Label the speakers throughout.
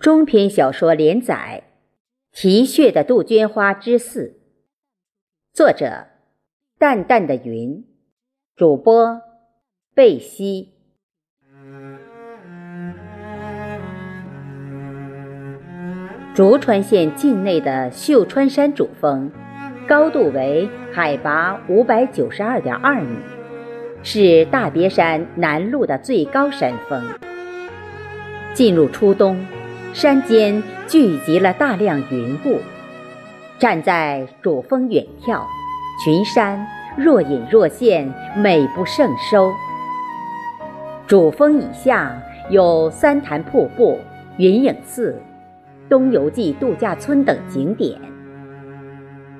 Speaker 1: 中篇小说连载《啼血的杜鹃花之四》，作者：淡淡的云，主播：贝西。竹川县境内的秀川山主峰，高度为海拔五百九十二点二米，是大别山南麓的最高山峰。进入初冬。山间聚集了大量云雾，站在主峰远眺，群山若隐若现，美不胜收。主峰以下有三潭瀑布、云影寺、东游记度假村等景点，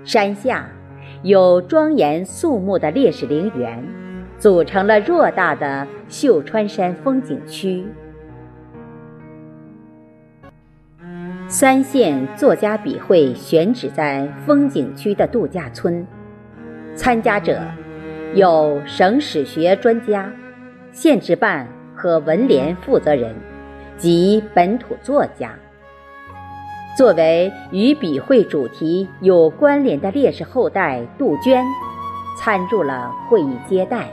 Speaker 1: 山下有庄严肃穆的烈士陵园，组成了偌大的秀川山风景区。三县作家笔会选址在风景区的度假村，参加者有省史学专家、县志办和文联负责人及本土作家。作为与笔会主题有关联的烈士后代杜鹃，参入了会议接待。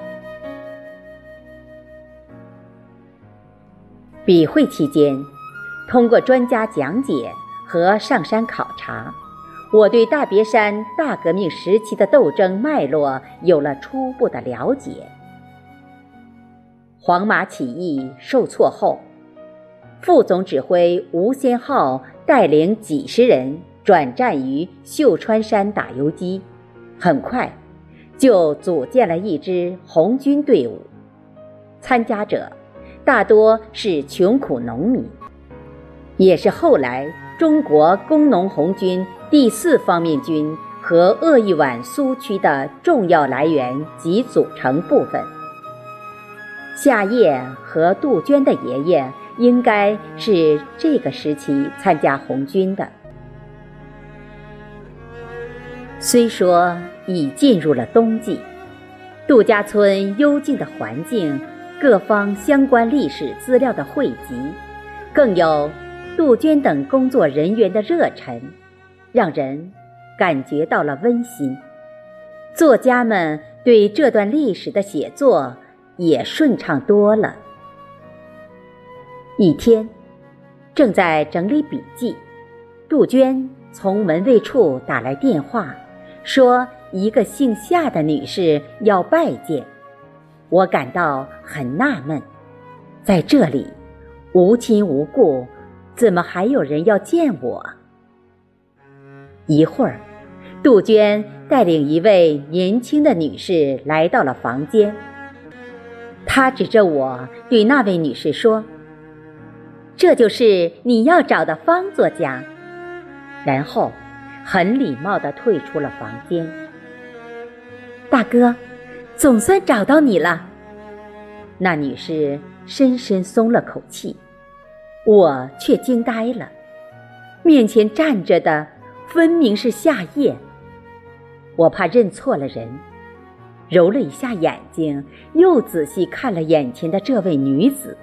Speaker 1: 笔会期间。通过专家讲解和上山考察，我对大别山大革命时期的斗争脉络有了初步的了解。黄麻起义受挫后，副总指挥吴先浩带领几十人转战于秀川山打游击，很快就组建了一支红军队伍，参加者大多是穷苦农民。也是后来中国工农红军第四方面军和鄂豫皖苏区的重要来源及组成部分。夏夜和杜鹃的爷爷应该是这个时期参加红军的。虽说已进入了冬季，杜家村幽静的环境，各方相关历史资料的汇集，更有。杜鹃等工作人员的热忱，让人感觉到了温馨。作家们对这段历史的写作也顺畅多了。一天，正在整理笔记，杜鹃从门卫处打来电话，说一个姓夏的女士要拜见。我感到很纳闷，在这里，无亲无故。怎么还有人要见我？一会儿，杜鹃带领一位年轻的女士来到了房间。她指着我对那位女士说：“这就是你要找的方作家。”然后，很礼貌地退出了房间。大哥，总算找到你了。那女士深深松了口气。我却惊呆了，面前站着的分明是夏夜。我怕认错了人，揉了一下眼睛，又仔细看了眼前的这位女子。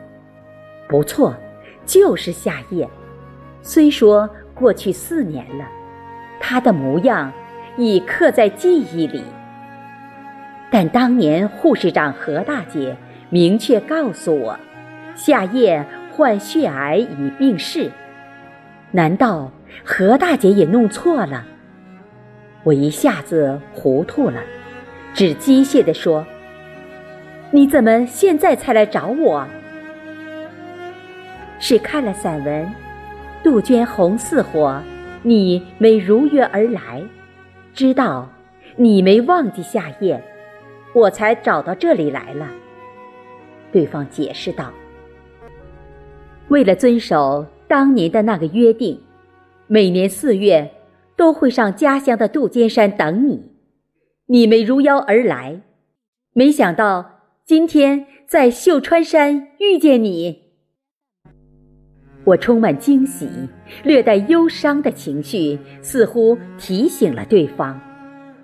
Speaker 1: 不错，就是夏夜。虽说过去四年了，她的模样已刻在记忆里。但当年护士长何大姐明确告诉我，夏夜。患血癌已病逝，难道何大姐也弄错了？我一下子糊涂了，只机械地说：“你怎么现在才来找我？”是看了散文《杜鹃红似火》，你没如约而来，知道你没忘记夏夜，我才找到这里来了。”对方解释道。为了遵守当年的那个约定，每年四月都会上家乡的杜鹃山等你。你没如邀而来，没想到今天在秀川山遇见你。我充满惊喜、略带忧伤的情绪，似乎提醒了对方。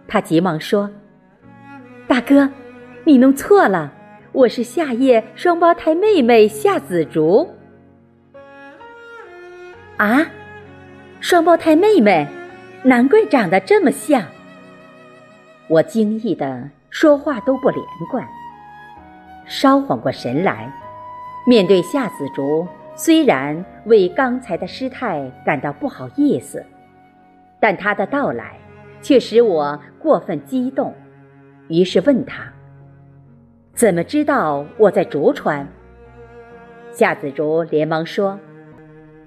Speaker 1: 他急忙说：“大哥，你弄错了，我是夏夜双胞胎妹妹夏紫竹。”啊，双胞胎妹妹，难怪长得这么像。我惊异的说话都不连贯。稍缓过神来，面对夏子竹，虽然为刚才的失态感到不好意思，但他的到来却使我过分激动，于是问他：“怎么知道我在竹川？”夏子竹连忙说：“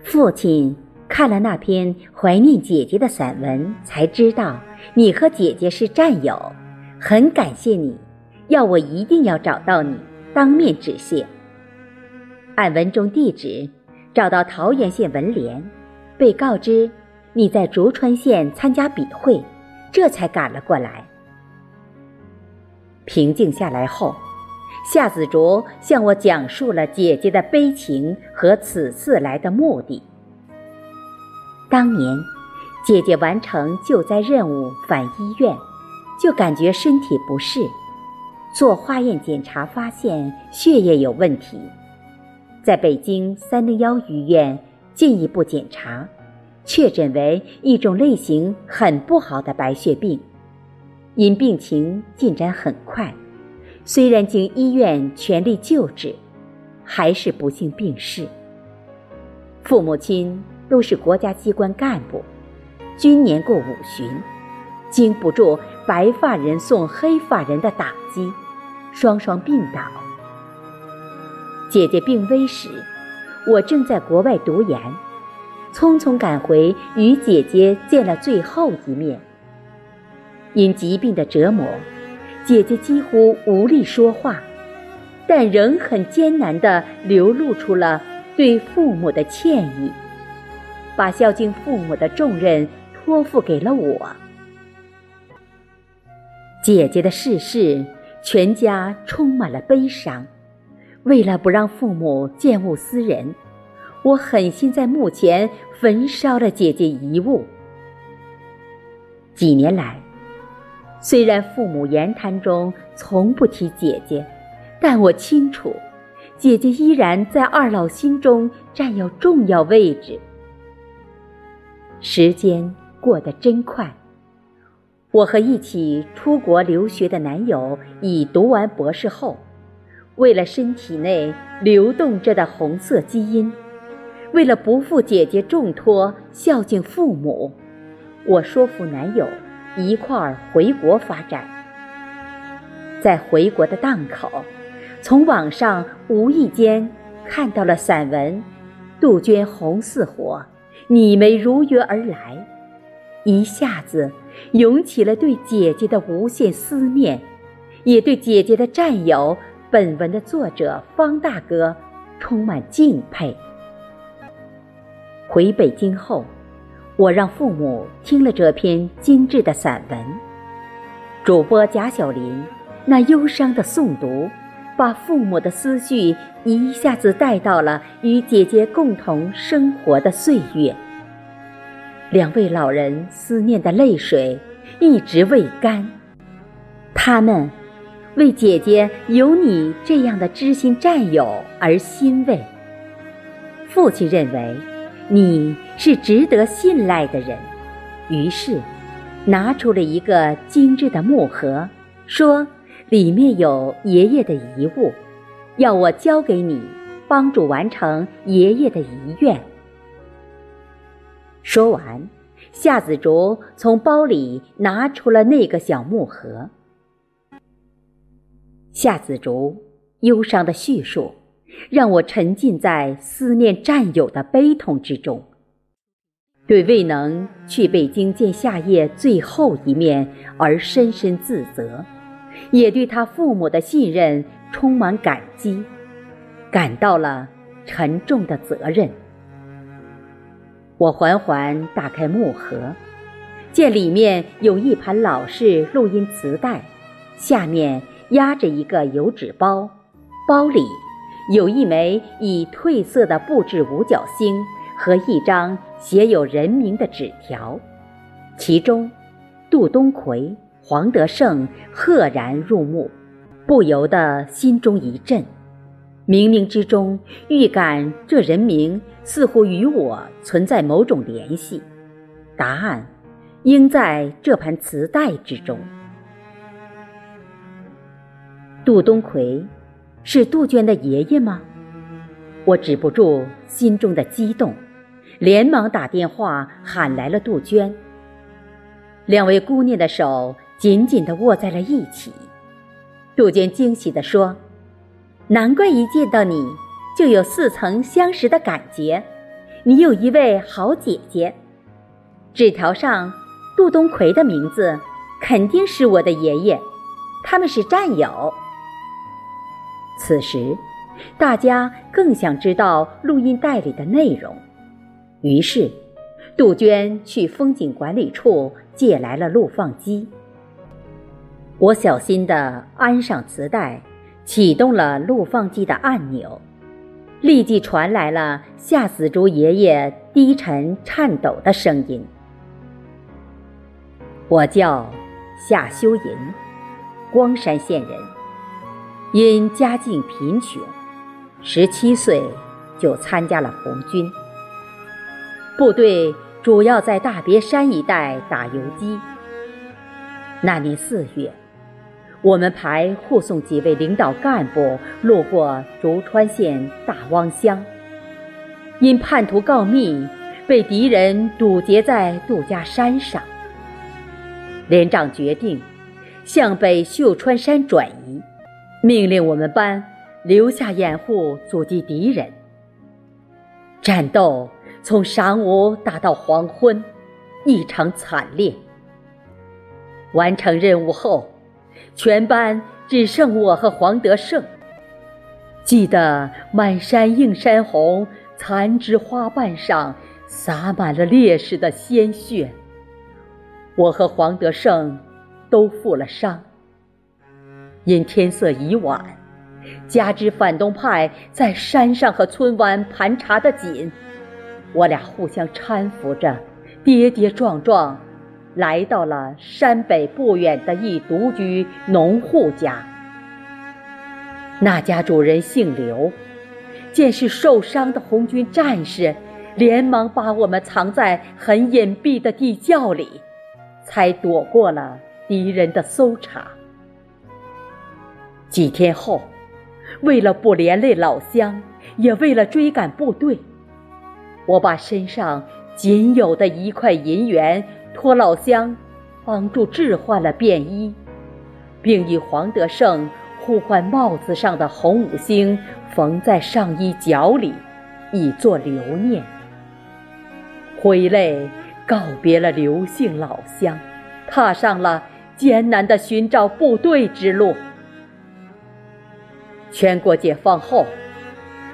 Speaker 1: 父亲看了那篇怀念姐姐的散文，才知道你和姐姐是战友，很感谢你，要我一定要找到你。”当面致谢。按文中地址找到桃源县文联，被告知你在竹川县参加笔会，这才赶了过来。平静下来后，夏子竹向我讲述了姐姐的悲情和此次来的目的。当年，姐姐完成救灾任务返医院，就感觉身体不适。做化验检查发现血液有问题，在北京三零幺医院进一步检查，确诊为一种类型很不好的白血病。因病情进展很快，虽然经医院全力救治，还是不幸病逝。父母亲都是国家机关干部，均年过五旬，经不住白发人送黑发人的打击。双双病倒。姐姐病危时，我正在国外读研，匆匆赶回与姐姐见了最后一面。因疾病的折磨，姐姐几乎无力说话，但仍很艰难地流露出了对父母的歉意，把孝敬父母的重任托付给了我。姐姐的逝世。全家充满了悲伤。为了不让父母见物思人，我狠心在墓前焚烧了姐姐遗物。几年来，虽然父母言谈中从不提姐姐，但我清楚，姐姐依然在二老心中占有重要位置。时间过得真快。我和一起出国留学的男友已读完博士后，为了身体内流动着的红色基因，为了不负姐姐重托孝敬父母，我说服男友一块儿回国发展。在回国的档口，从网上无意间看到了散文《杜鹃红似火，你没如约而来》，一下子。涌起了对姐姐的无限思念，也对姐姐的战友本文的作者方大哥充满敬佩。回北京后，我让父母听了这篇精致的散文。主播贾小林那忧伤的诵读，把父母的思绪一下子带到了与姐姐共同生活的岁月。两位老人思念的泪水一直未干，他们为姐姐有你这样的知心战友而欣慰。父亲认为你是值得信赖的人，于是拿出了一个精致的木盒，说里面有爷爷的遗物，要我交给你，帮助完成爷爷的遗愿。说完，夏子竹从包里拿出了那个小木盒。夏子竹忧伤的叙述，让我沉浸在思念战友的悲痛之中，对未能去北京见夏夜最后一面而深深自责，也对他父母的信任充满感激，感到了沉重的责任。我缓缓打开木盒，见里面有一盘老式录音磁带，下面压着一个油纸包，包里有一枚已褪色的布制五角星和一张写有人名的纸条，其中杜东奎、黄德胜赫然入目，不由得心中一震。冥冥之中预感这人名似乎与我存在某种联系，答案应在这盘磁带之中。杜东魁是杜鹃的爷爷吗？我止不住心中的激动，连忙打电话喊来了杜鹃。两位姑娘的手紧紧地握在了一起。杜鹃惊喜地说：“难怪一见到你就有似曾相识的感觉，你有一位好姐姐。纸条上杜东魁的名字肯定是我的爷爷，他们是战友。”此时，大家更想知道录音带里的内容，于是，杜鹃去风景管理处借来了录放机。我小心地安上磁带，启动了录放机的按钮，立即传来了夏死竹爷爷低沉颤抖的声音：“我叫夏修银，光山县人。”因家境贫穷，十七岁就参加了红军。部队主要在大别山一带打游击。那年四月，我们排护送几位领导干部路过竹川县大汪乡，因叛徒告密，被敌人堵截在杜家山上。连长决定向北秀川山转移。命令我们班留下掩护，阻击敌人。战斗从晌午打到黄昏，异常惨烈。完成任务后，全班只剩我和黄德胜。记得满山映山红，残枝花瓣上洒满了烈士的鲜血。我和黄德胜都负了伤。因天色已晚，加之反动派在山上和村湾盘查得紧，我俩互相搀扶着，跌跌撞撞，来到了山北不远的一独居农户家。那家主人姓刘，见是受伤的红军战士，连忙把我们藏在很隐蔽的地窖里，才躲过了敌人的搜查。几天后，为了不连累老乡，也为了追赶部队，我把身上仅有的一块银元托老乡帮助置换了便衣，并以黄德胜互换帽子上的红五星缝在上衣角里，以作留念。挥泪告别了刘姓老乡，踏上了艰难的寻找部队之路。全国解放后，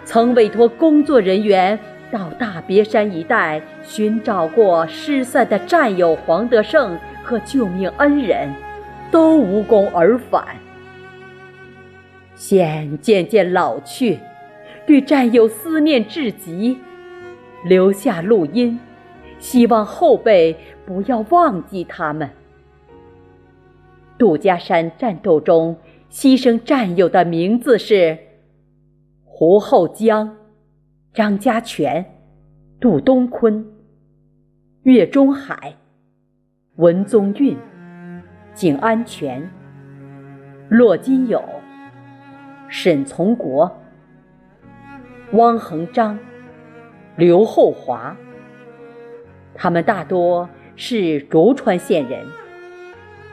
Speaker 1: 曾委托工作人员到大别山一带寻找过失散的战友黄德胜和救命恩人，都无功而返。现渐渐老去，对战友思念至极，留下录音，希望后辈不要忘记他们。杜家山战斗中。牺牲战友的名字是胡厚江、张家全、杜东坤、岳中海、文宗运、景安全、骆金友、沈从国、汪恒章、刘厚华。他们大多是竹川县人。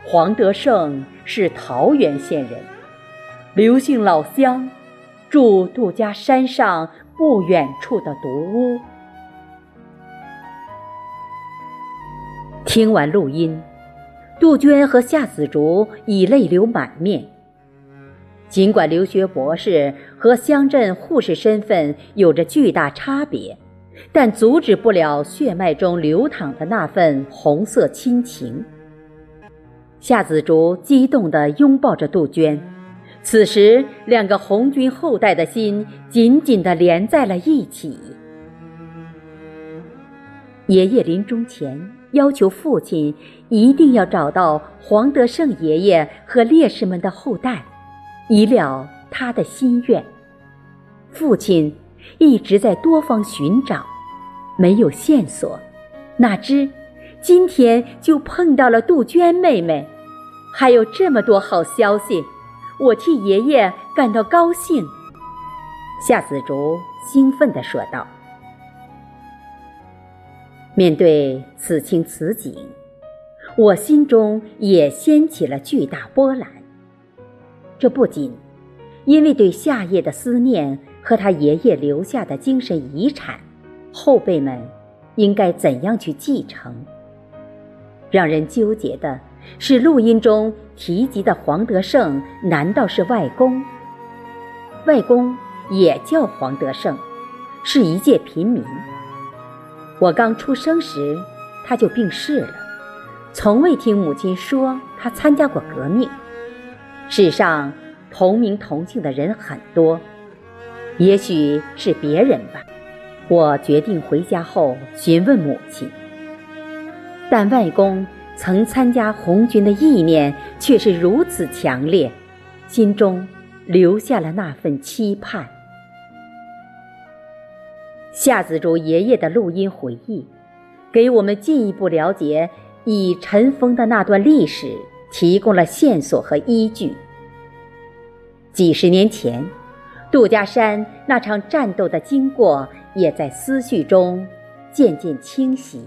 Speaker 1: 黄德胜是桃源县人，刘姓老乡住杜家山上不远处的独屋。听完录音，杜鹃和夏子竹已泪流满面。尽管留学博士和乡镇护士身份有着巨大差别，但阻止不了血脉中流淌的那份红色亲情。夏子竹激动地拥抱着杜鹃，此时两个红军后代的心紧紧地连在了一起。爷爷临终前要求父亲一定要找到黄德胜爷爷和烈士们的后代，以了他的心愿。父亲一直在多方寻找，没有线索，哪知今天就碰到了杜鹃妹妹，还有这么多好消息，我替爷爷感到高兴。夏子竹兴奋地说道：“面对此情此景，我心中也掀起了巨大波澜。这不仅……”因为对夏夜的思念和他爷爷留下的精神遗产，后辈们应该怎样去继承？让人纠结的是，录音中提及的黄德胜难道是外公？外公也叫黄德胜，是一介平民。我刚出生时他就病逝了，从未听母亲说他参加过革命。史上。同名同姓的人很多，也许是别人吧。我决定回家后询问母亲，但外公曾参加红军的意念却是如此强烈，心中留下了那份期盼。夏子竹爷爷的录音回忆，给我们进一步了解已尘封的那段历史提供了线索和依据。几十年前，杜家山那场战斗的经过也在思绪中渐渐清晰。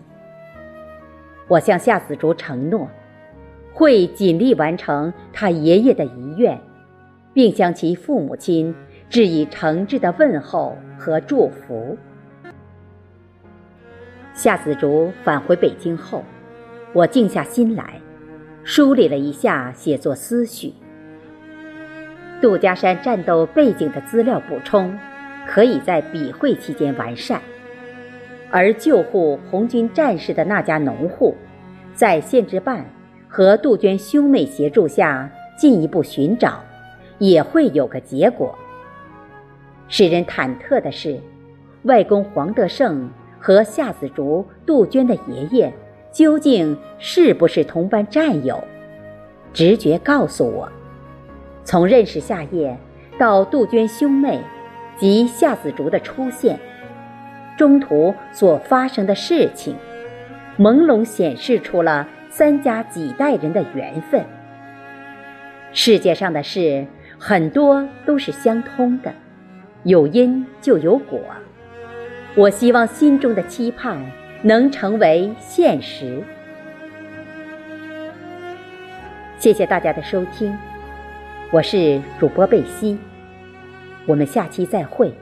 Speaker 1: 我向夏子竹承诺，会尽力完成他爷爷的遗愿，并向其父母亲致以诚挚的问候和祝福。夏子竹返回北京后，我静下心来，梳理了一下写作思绪。杜家山战斗背景的资料补充，可以在笔会期间完善；而救护红军战士的那家农户，在县志办和杜鹃兄妹协助下进一步寻找，也会有个结果。使人忐忑的是，外公黄德胜和夏子竹、杜鹃的爷爷究竟是不是同班战友？直觉告诉我。从认识夏夜到杜鹃兄妹及夏子竹的出现，中途所发生的事情，朦胧显示出了三家几代人的缘分。世界上的事很多都是相通的，有因就有果。我希望心中的期盼能成为现实。谢谢大家的收听。我是主播贝西，我们下期再会。